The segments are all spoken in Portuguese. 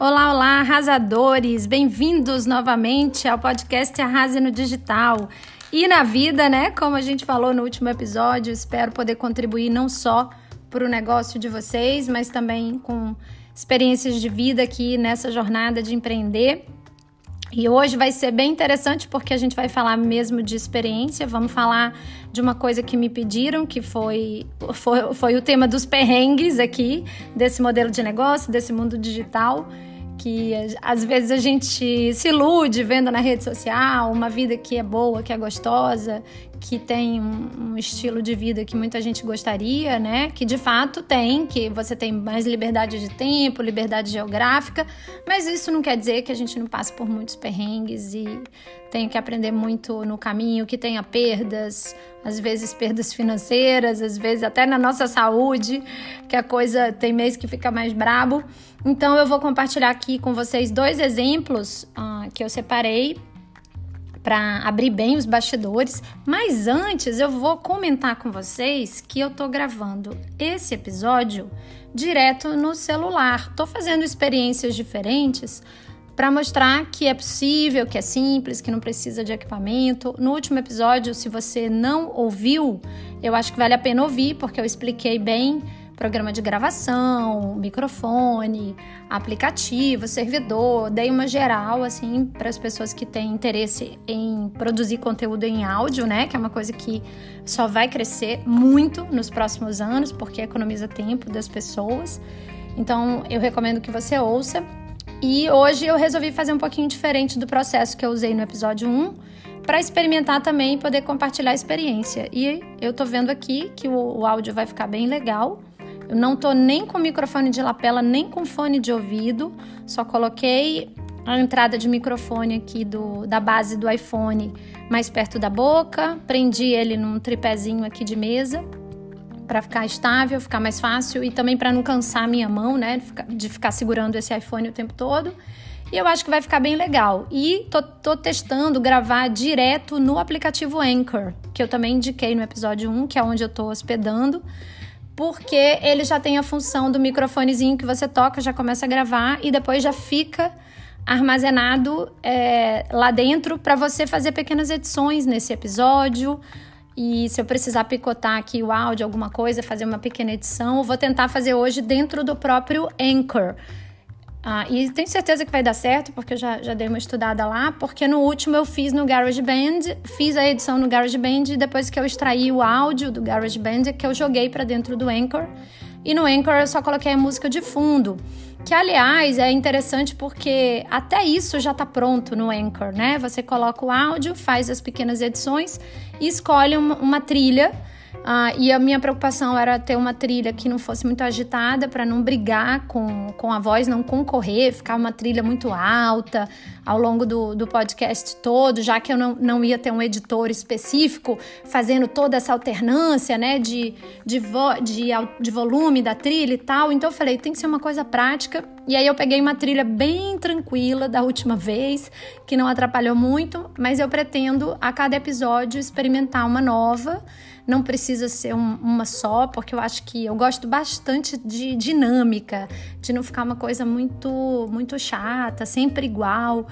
Olá, olá, arrasadores! Bem-vindos novamente ao podcast Arrase no Digital. E na vida, né? Como a gente falou no último episódio, espero poder contribuir não só para o negócio de vocês, mas também com experiências de vida aqui nessa jornada de empreender. E hoje vai ser bem interessante porque a gente vai falar mesmo de experiência, vamos falar de uma coisa que me pediram, que foi, foi, foi o tema dos perrengues aqui, desse modelo de negócio, desse mundo digital que às vezes a gente se ilude vendo na rede social uma vida que é boa, que é gostosa, que tem um, estilo de vida que muita gente gostaria, né? Que de fato tem, que você tem mais liberdade de tempo, liberdade geográfica, mas isso não quer dizer que a gente não passe por muitos perrengues e tenha que aprender muito no caminho, que tenha perdas, às vezes perdas financeiras, às vezes até na nossa saúde, que a coisa tem mês que fica mais brabo. Então eu vou compartilhar aqui com vocês dois exemplos uh, que eu separei para abrir bem os bastidores, mas antes eu vou comentar com vocês que eu tô gravando esse episódio direto no celular. Tô fazendo experiências diferentes para mostrar que é possível, que é simples, que não precisa de equipamento. No último episódio, se você não ouviu, eu acho que vale a pena ouvir, porque eu expliquei bem programa de gravação, microfone, aplicativo, servidor, dei uma geral assim para as pessoas que têm interesse em produzir conteúdo em áudio, né, que é uma coisa que só vai crescer muito nos próximos anos, porque economiza tempo das pessoas. Então, eu recomendo que você ouça. E hoje eu resolvi fazer um pouquinho diferente do processo que eu usei no episódio 1 para experimentar também e poder compartilhar a experiência. E eu tô vendo aqui que o, o áudio vai ficar bem legal. Eu não tô nem com microfone de lapela, nem com fone de ouvido, só coloquei a entrada de microfone aqui do, da base do iPhone mais perto da boca, prendi ele num tripézinho aqui de mesa para ficar estável, ficar mais fácil e também para não cansar a minha mão, né, de ficar, segurando esse iPhone o tempo todo. E eu acho que vai ficar bem legal. E tô, tô testando gravar direto no aplicativo Anchor, que eu também indiquei no episódio 1, que é onde eu tô hospedando porque ele já tem a função do microfonezinho que você toca, já começa a gravar e depois já fica armazenado é, lá dentro para você fazer pequenas edições nesse episódio. E se eu precisar picotar aqui o áudio, alguma coisa, fazer uma pequena edição, eu vou tentar fazer hoje dentro do próprio Anchor. Ah, e tenho certeza que vai dar certo, porque eu já, já dei uma estudada lá, porque no último eu fiz no GarageBand, fiz a edição no GarageBand e depois que eu extraí o áudio do GarageBand, que eu joguei para dentro do Anchor. E no Anchor eu só coloquei a música de fundo, que aliás é interessante porque até isso já está pronto no Anchor, né? Você coloca o áudio, faz as pequenas edições e escolhe uma, uma trilha ah, e a minha preocupação era ter uma trilha que não fosse muito agitada para não brigar com, com a voz, não concorrer, ficar uma trilha muito alta ao longo do, do podcast todo, já que eu não, não ia ter um editor específico fazendo toda essa alternância né, de, de, vo, de, de volume da trilha e tal. Então eu falei, tem que ser uma coisa prática. E aí eu peguei uma trilha bem tranquila da última vez, que não atrapalhou muito, mas eu pretendo a cada episódio experimentar uma nova não precisa ser um, uma só, porque eu acho que eu gosto bastante de dinâmica, de não ficar uma coisa muito, muito chata, sempre igual.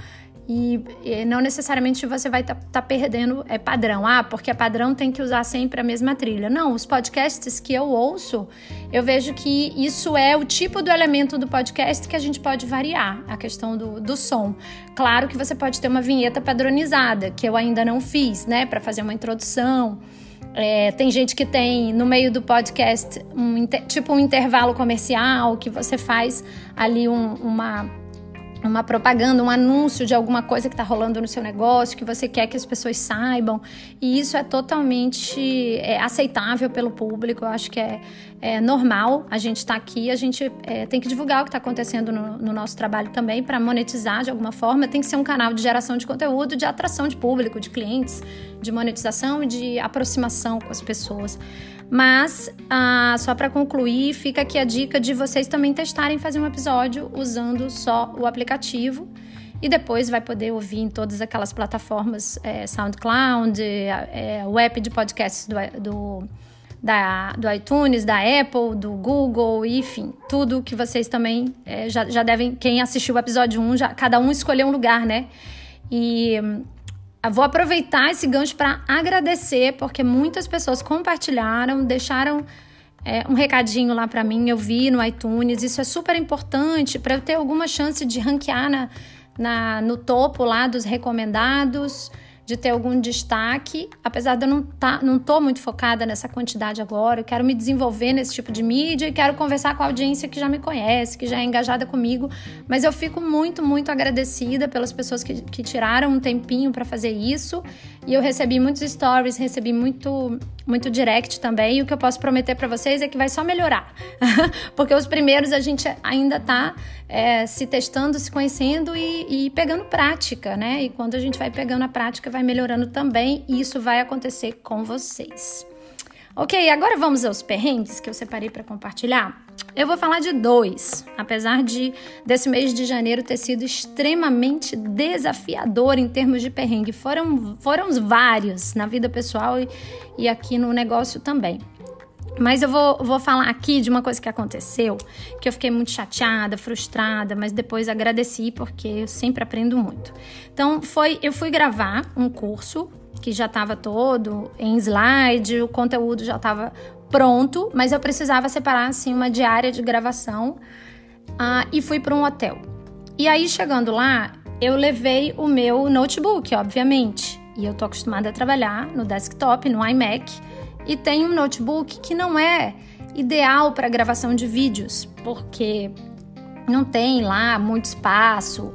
E, e não necessariamente você vai estar tá, tá perdendo é padrão. Ah, porque é padrão tem que usar sempre a mesma trilha. Não, os podcasts que eu ouço, eu vejo que isso é o tipo do elemento do podcast que a gente pode variar, a questão do, do som. Claro que você pode ter uma vinheta padronizada, que eu ainda não fiz, né, para fazer uma introdução. É, tem gente que tem no meio do podcast um, tipo um intervalo comercial que você faz ali um, uma uma propaganda, um anúncio de alguma coisa que está rolando no seu negócio, que você quer que as pessoas saibam. E isso é totalmente é, aceitável pelo público. Eu acho que é, é normal a gente estar tá aqui, a gente é, tem que divulgar o que está acontecendo no, no, nosso trabalho também para monetizar de alguma forma. Tem que ser um canal de geração de conteúdo, de atração de público, de clientes, de monetização e de aproximação com as pessoas. Mas, ah, só para concluir, fica aqui a dica de vocês também testarem fazer um episódio usando só o aplicativo e depois vai poder ouvir em todas aquelas plataformas é, SoundCloud, é, o app de podcasts do, do, da, do iTunes, da Apple, do Google, enfim, tudo que vocês também é, já, já devem. Quem assistiu o episódio 1, já, cada um escolheu um lugar, né? E vou aproveitar esse gancho para agradecer, porque muitas pessoas compartilharam, deixaram é, um recadinho lá para mim, eu vi no iTunes. Isso é super importante para eu ter alguma chance de ranquear na, na, no topo lá dos recomendados de ter algum destaque, apesar de eu não tá, não tô muito focada nessa quantidade agora, eu quero me desenvolver nesse tipo de mídia e quero conversar com a audiência que já me conhece, que já é engajada comigo, mas eu fico muito, muito agradecida pelas pessoas que, que tiraram um tempinho para fazer isso, e eu recebi muitos stories, recebi muito, muito direct também, e o que eu posso prometer para vocês é que vai só melhorar, porque os primeiros a gente ainda tá é, se testando, se conhecendo e, e pegando prática, né, e quando a gente vai pegando a prática, vai melhorando também. E isso vai acontecer com vocês. Ok, agora vamos aos perrengues que eu separei para compartilhar. Eu vou falar de dois, apesar de desse mês de janeiro ter sido extremamente desafiador em termos de perrengue. Foram, foram vários na vida pessoal e, e aqui no negócio também. Mas eu vou, vou falar aqui de uma coisa que aconteceu, que eu fiquei muito chateada, frustrada, mas depois agradeci porque eu sempre aprendo muito. Então, foi, eu fui gravar um curso que já estava todo em slide, o conteúdo já estava pronto, mas eu precisava separar assim uma diária de gravação uh, e fui para um hotel. E aí chegando lá, eu levei o meu notebook, obviamente, e eu tô acostumada a trabalhar no desktop, no iMac e tem um notebook que não é ideal para gravação de vídeos, porque não tem lá muito espaço,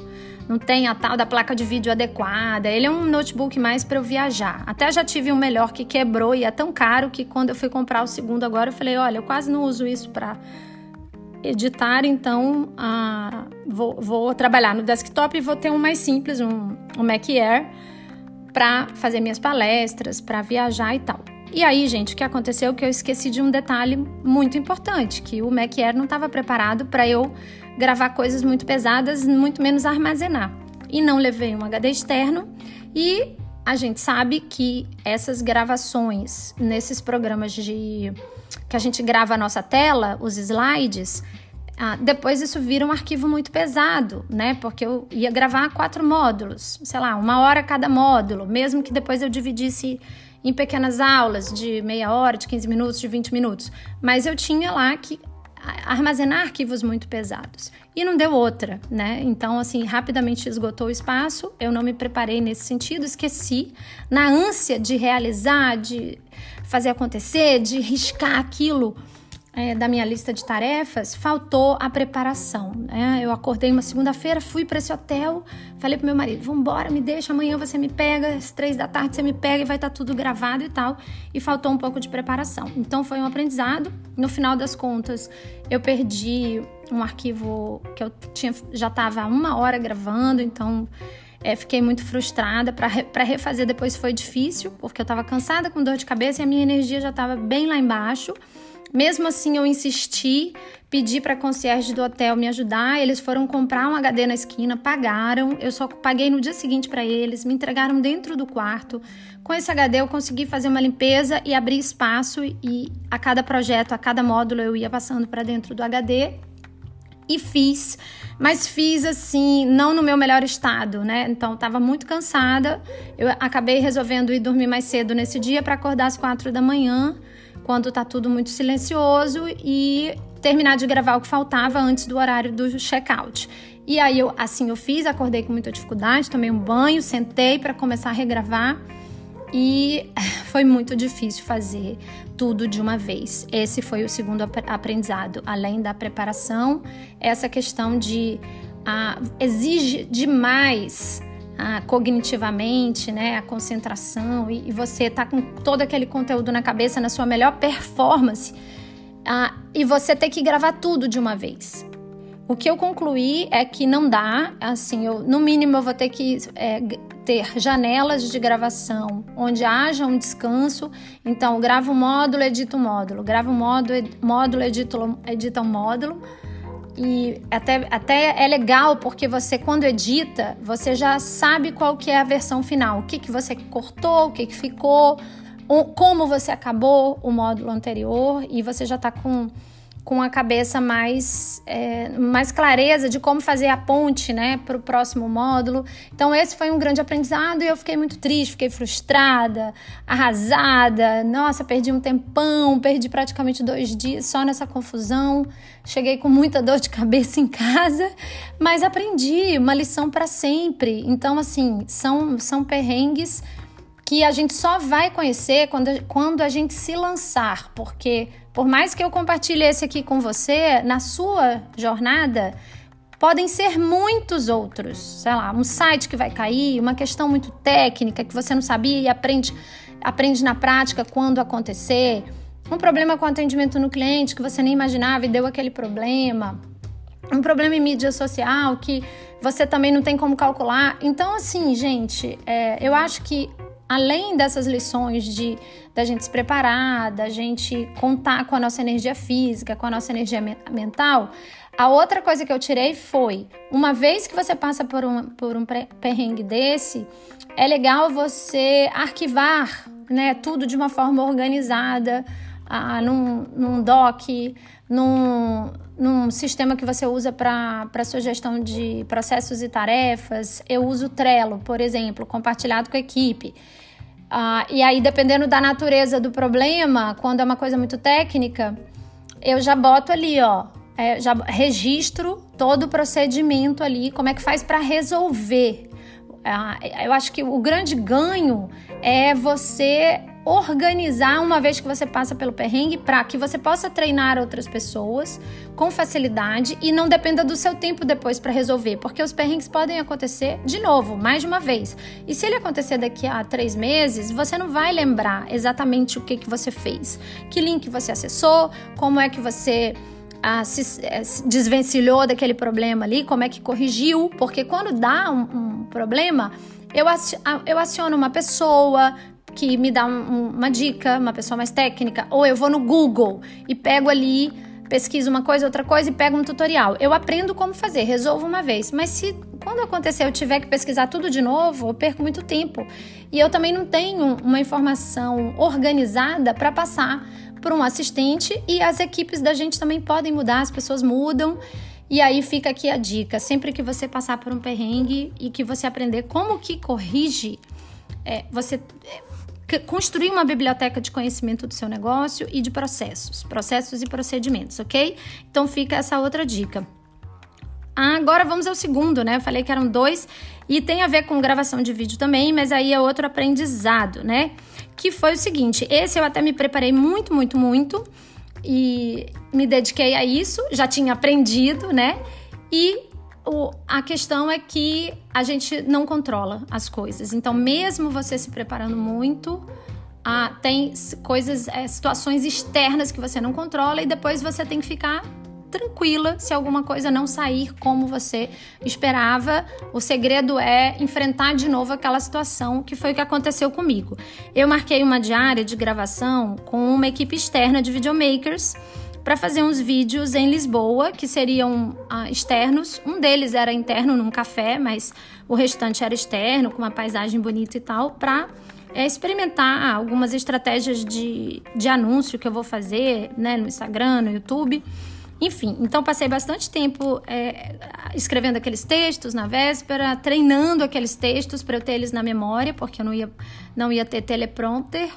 não tem a tal da placa de vídeo adequada. Ele é um notebook mais para eu viajar. Até já tive um melhor que quebrou e é tão caro que quando eu fui comprar o segundo agora eu falei, olha, eu quase não uso isso para editar, então ah, vou, vou, trabalhar no desktop e vou ter um mais simples, um, um Mac Air, para fazer minhas palestras, para viajar e tal. E aí, gente, o que aconteceu é que eu esqueci de um detalhe muito importante, que o Mac Air não estava preparado para eu gravar coisas muito pesadas, muito menos armazenar. E não levei um HD externo e a gente sabe que essas gravações nesses programas de que a gente grava a nossa tela, os slides, ah, depois isso vira um arquivo muito pesado, né? Porque eu ia gravar quatro módulos, sei lá, uma hora cada módulo, mesmo que depois eu dividisse em pequenas aulas de meia hora, de 15 minutos, de 20 minutos. Mas eu tinha lá que armazenar arquivos muito pesados. E não deu outra, né? Então, assim, rapidamente esgotou o espaço, eu não me preparei nesse sentido, esqueci. Na ânsia de realizar, de fazer acontecer, de riscar aquilo é, da minha lista de tarefas, faltou a preparação. Né? Eu acordei uma segunda-feira, fui para esse hotel, falei pro meu marido: vamos embora, me deixa, amanhã você me pega, às três da tarde você me pega e vai estar tá tudo gravado e tal. E faltou um pouco de preparação. Então foi um aprendizado. No final das contas, eu perdi um arquivo que eu tinha, já estava uma hora gravando, então. É, fiquei muito frustrada. Para refazer depois foi difícil, porque eu estava cansada, com dor de cabeça e a minha energia já estava bem lá embaixo. Mesmo assim, eu insisti, pedi para a concierge do hotel me ajudar. Eles foram comprar um HD na esquina, pagaram. Eu só paguei no dia seguinte para eles, me entregaram dentro do quarto. Com esse HD, eu consegui fazer uma limpeza e abrir espaço. E a cada projeto, a cada módulo, eu ia passando para dentro do HD e fiz, mas fiz assim, não no meu melhor estado, né? Então estava muito cansada. Eu acabei resolvendo ir dormir mais cedo nesse dia para acordar às quatro da manhã quando tá tudo muito silencioso e terminar de gravar o que faltava antes do horário do check-out. E aí eu assim eu fiz, acordei com muita dificuldade, tomei um banho, sentei para começar a regravar e foi muito difícil fazer tudo de uma vez. Esse foi o segundo aprendizado, além da preparação, essa questão de ah, exige demais cognitivamente, né, a concentração e, e você tá com todo aquele conteúdo na cabeça na sua melhor performance ah, e você ter que gravar tudo de uma vez. O que eu concluí é que não dá, assim, eu, no mínimo eu vou ter que é, ter janelas de gravação onde haja um descanso. Então, gravo um módulo, edito um módulo, gravo um módulo, módulo edito, edita um módulo e até, até é legal porque você, quando edita, você já sabe qual que é a versão final. O que, que você cortou, o que, que ficou, como você acabou o módulo anterior e você já está com com a cabeça mais, é, mais clareza de como fazer a ponte né, para o próximo módulo. Então, esse foi um grande aprendizado e eu fiquei muito triste, fiquei frustrada, arrasada. Nossa, perdi um tempão, perdi praticamente dois dias só nessa confusão. Cheguei com muita dor de cabeça em casa, mas aprendi uma lição para sempre. Então, assim, são, são perrengues que a gente só vai conhecer quando, quando a gente se lançar, porque por mais que eu compartilhe esse aqui com você, na sua jornada, podem ser muitos outros. Sei lá, um site que vai cair, uma questão muito técnica que você não sabia e aprende, aprende na prática quando acontecer. Um problema com atendimento no cliente que você nem imaginava e deu aquele problema. Um problema em mídia social que você também não tem como calcular. Então, assim, gente, é, eu acho que além dessas lições de da gente se preparar, da gente contar com a nossa energia física, com a nossa energia mental, a outra coisa que eu tirei foi: uma vez que você passa por um, por um perrengue desse, é legal você arquivar né, tudo de uma forma organizada, ah, num, num doc, num, num sistema que você usa para sua gestão de processos e tarefas. Eu uso o Trello, por exemplo, compartilhado com a equipe. Ah, e aí, dependendo da natureza do problema, quando é uma coisa muito técnica, eu já boto ali, ó, é, já registro todo o procedimento ali, como é que faz para resolver. Ah, eu acho que o grande ganho é você organizar uma vez que você passa pelo perrengue para que você possa treinar outras pessoas com facilidade e não dependa do seu tempo depois para resolver, porque os perrengues podem acontecer de novo, mais de uma vez. E se ele acontecer daqui a três meses, você não vai lembrar exatamente o que, que você fez, que link você acessou, como é que você ah, se, eh, se, desvencilhou daquele problema ali, como é que corrigiu, porque quando dá um, um problema, eu, eu aciono uma pessoa, que me dá um, uma dica, uma pessoa mais técnica, ou eu vou no Google e pego ali, pesquiso uma coisa, outra coisa e pego um tutorial. Eu aprendo como fazer, resolvo uma vez. Mas se quando acontecer eu tiver que pesquisar tudo de novo, eu perco muito tempo. E eu também não tenho uma informação organizada para passar por um assistente e as equipes da gente também podem mudar, as pessoas mudam. E aí fica aqui a dica: sempre que você passar por um perrengue e que você aprender como que corrige, é, você é, construir uma biblioteca de conhecimento do seu negócio e de processos, processos e procedimentos, ok? Então fica essa outra dica. Ah, agora vamos ao segundo, né? Eu falei que eram dois e tem a ver com gravação de vídeo também, mas aí é outro aprendizado, né? Que foi o seguinte: esse eu até me preparei muito, muito, muito e me dediquei a isso, já tinha aprendido, né? E o, a questão é que a gente não controla as coisas. Então, mesmo você se preparando muito, ah, tem coisas, é, situações externas que você não controla e depois você tem que ficar tranquila se alguma coisa não sair como você esperava. O segredo é enfrentar de novo aquela situação que foi o que aconteceu comigo. Eu marquei uma diária de gravação com uma equipe externa de videomakers para fazer uns vídeos em Lisboa, que seriam ah, externos. Um deles era interno num café, mas o restante era externo, com uma paisagem bonita e tal, para é, experimentar algumas estratégias de, de anúncio que eu vou fazer né, no Instagram, no YouTube. Enfim, então passei bastante tempo é, escrevendo aqueles textos na véspera, treinando aqueles textos para eu ter eles na memória, porque eu não ia, não ia ter teleprompter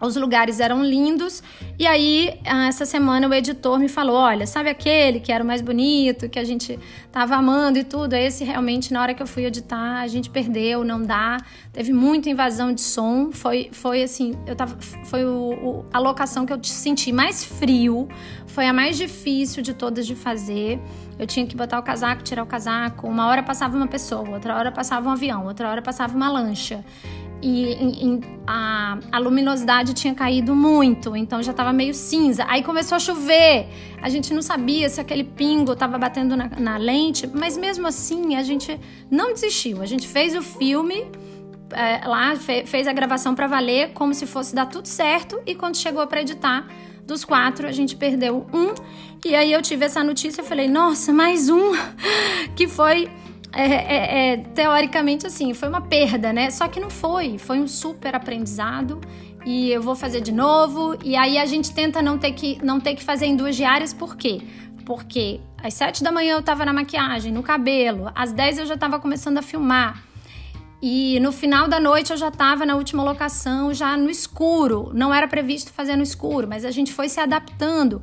os lugares eram lindos. E aí, ah, essa semana, o editor me falou: olha, sabe aquele que era o mais bonito, que a gente tava amando e tudo? Esse realmente, na hora que eu fui editar, a gente perdeu, não dá. Teve muita invasão de som. Foi, foi assim, eu tava. Foi o, o, a locação que eu senti mais frio, foi a mais difícil de todas de fazer. Eu tinha que botar o casaco, tirar o casaco. Uma hora passava uma pessoa, outra hora passava um avião, outra hora passava uma lancha e, e a, a, luminosidade tinha caído muito, então já estava meio cinza. Aí começou a chover, a gente não sabia se aquele pingo estava batendo na, na, lente, mas mesmo assim a gente não desistiu. A gente fez o filme é, lá, fe, fez a gravação para valer, como se fosse dar tudo certo, e quando chegou para editar, dos quatro, a gente perdeu um. E aí eu tive essa notícia, eu falei, nossa, mais um, que foi é, é, é, teoricamente assim, foi uma perda, né? Só que não foi, foi um super aprendizado e eu vou fazer de novo. E aí a gente tenta não ter que, não ter que fazer em duas diárias, por quê? Porque às sete da manhã eu tava na maquiagem, no cabelo, às dez eu já tava começando a filmar. E no final da noite eu já estava na última locação, já no escuro. Não era previsto fazer no escuro, mas a gente foi se adaptando.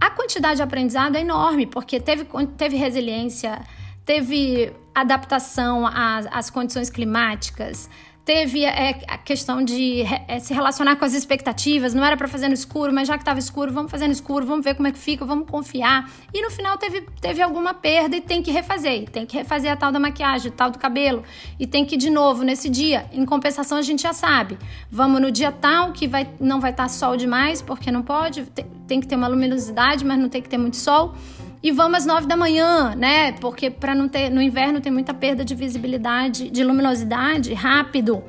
A quantidade de aprendizado é enorme, porque teve, teve resiliência, teve adaptação às, às condições climáticas, teve é, a questão de é, se relacionar com as expectativas, não era para fazer no escuro, mas já que estava escuro, vamos fazer no escuro, vamos ver como é que fica, vamos confiar. E no final teve, teve alguma perda e tem que refazer, tem que refazer a tal da maquiagem, tal do cabelo, e tem que ir de novo nesse dia. Em compensação, a gente já sabe, vamos no dia tal que vai, não vai estar tá sol demais, porque não pode, tem, tem que ter uma luminosidade, mas não tem que ter muito sol e vamos às nove da manhã, né? Porque para não ter no inverno tem muita perda de visibilidade, de luminosidade, rápido.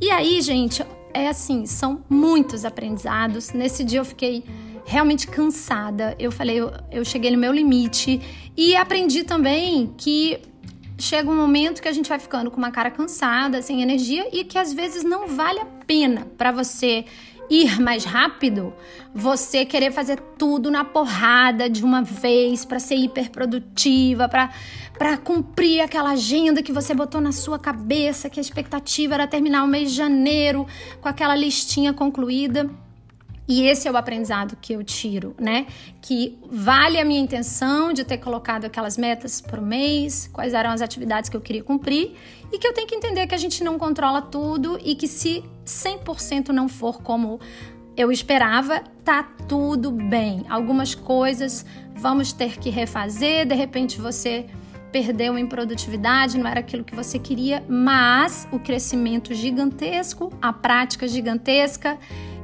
E aí, gente, é assim, são muitos aprendizados. Nesse dia eu fiquei realmente cansada. Eu falei, eu, eu cheguei no meu limite e aprendi também que chega um momento que a gente vai ficando com uma cara cansada, sem energia e que às vezes não vale a pena para você ir mais rápido, você querer fazer tudo na porrada de uma vez para ser hiperprodutiva, para para cumprir aquela agenda que você botou na sua cabeça, que a expectativa era terminar o mês de janeiro com aquela listinha concluída. E esse é o aprendizado que eu tiro, né? Que vale a minha intenção de ter colocado aquelas metas o mês, quais eram as atividades que eu queria cumprir, e que eu tenho que entender que a gente não controla tudo e que se 100% não for como eu esperava, tá tudo bem. Algumas coisas vamos ter que refazer, de repente você perdeu em produtividade, não era aquilo que você queria, mas o crescimento gigantesco, a prática gigantesca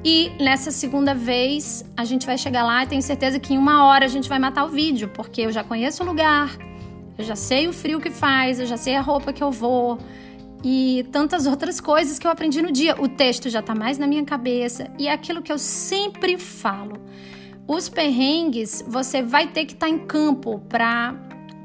e nessa segunda vez a gente vai chegar lá e tenho certeza que em uma hora a gente vai matar o vídeo, porque eu já conheço o lugar, eu já sei o frio que faz, eu já sei a roupa que eu vou e tantas outras coisas que eu aprendi no dia. O texto já tá mais na minha cabeça e é aquilo que eu sempre falo. Os perrengues você vai ter que estar tá em campo para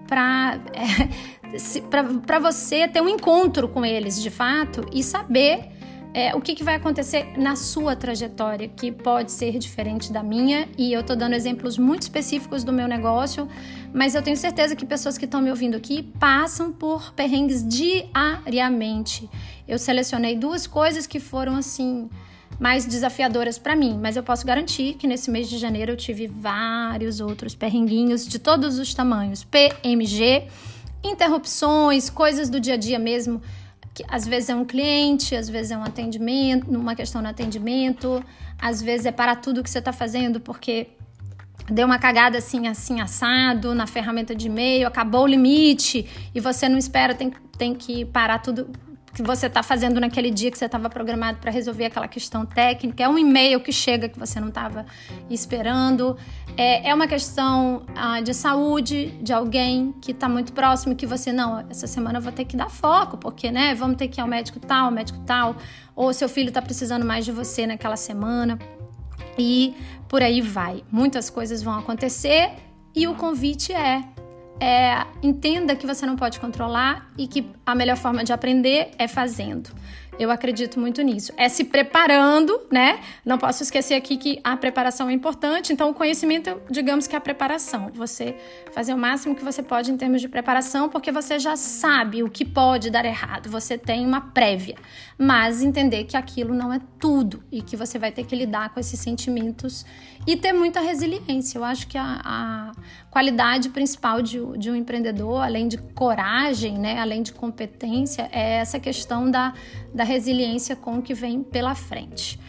para é, para você ter um encontro com eles de fato e saber é, o que, que, vai acontecer na sua trajetória, que pode ser diferente da minha, e eu estou dando exemplos muito específicos do meu negócio, mas eu tenho certeza que pessoas que estão me ouvindo aqui passam por perrengues diariamente. Eu selecionei duas coisas que foram assim mais desafiadoras para mim, mas eu posso garantir que nesse mês de janeiro eu tive vários outros perrenguinhos de todos os tamanhos, PMG, interrupções, coisas do dia a dia mesmo que às vezes é um cliente, às vezes é um atendimento, uma questão no atendimento, às vezes é para tudo que você está fazendo porque deu uma cagada assim, assim, assado na ferramenta de e-mail, acabou o limite e você não espera, tem, tem que parar tudo que você está fazendo naquele dia que você estava programado para resolver aquela questão técnica. É um e-mail que chega que você não estava esperando. É, é uma questão ah, de saúde de alguém que está muito próximo que você não. Essa semana eu vou ter que dar foco porque, né? Vamos ter que ir ao médico tal, médico tal. Ou seu filho está precisando mais de você naquela semana. E por aí vai. Muitas coisas vão acontecer e o convite é é, entenda que você não pode controlar e que a melhor forma de aprender é fazendo. Eu acredito muito nisso. É se preparando, né? Não posso esquecer aqui que a preparação é importante. Então, o conhecimento, digamos que é a preparação. Você fazer o máximo que você pode em termos de preparação, porque você já sabe o que pode dar errado. Você tem uma prévia. Mas entender que aquilo não é tudo e que você vai ter que lidar com esses sentimentos e ter muita resiliência. Eu acho que a, a qualidade principal de, de um empreendedor, além de coragem, né? Além de competência, é essa questão da, da resiliência com o que vem pela frente.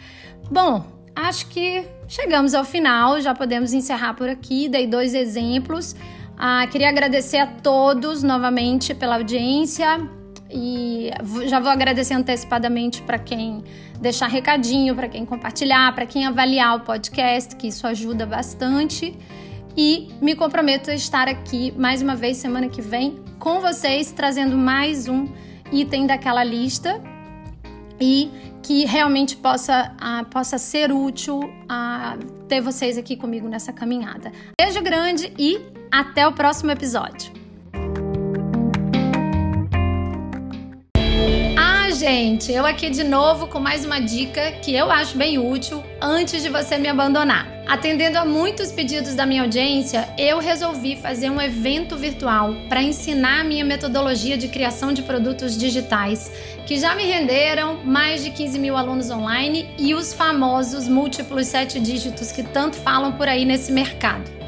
Bom, acho que chegamos ao final, já podemos encerrar por aqui. Dei dois exemplos. Ah, queria agradecer a todos novamente pela audiência e já vou agradecer antecipadamente para quem deixar recadinho, para quem compartilhar, para quem avaliar o podcast, que isso ajuda bastante. E me comprometo a estar aqui mais uma vez semana que vem com vocês, trazendo mais um item daquela lista e que realmente possa, uh, possa ser útil uh, ter vocês aqui comigo nessa caminhada. Beijo grande e até o próximo episódio. gente, eu aqui de novo com mais uma dica que eu acho bem útil antes de você me abandonar. Atendendo a muitos pedidos da minha audiência, eu resolvi fazer um evento virtual para ensinar a minha metodologia de criação de produtos digitais, que já me renderam mais de 15 mil alunos online e os famosos múltiplos sete dígitos que tanto falam por aí nesse mercado.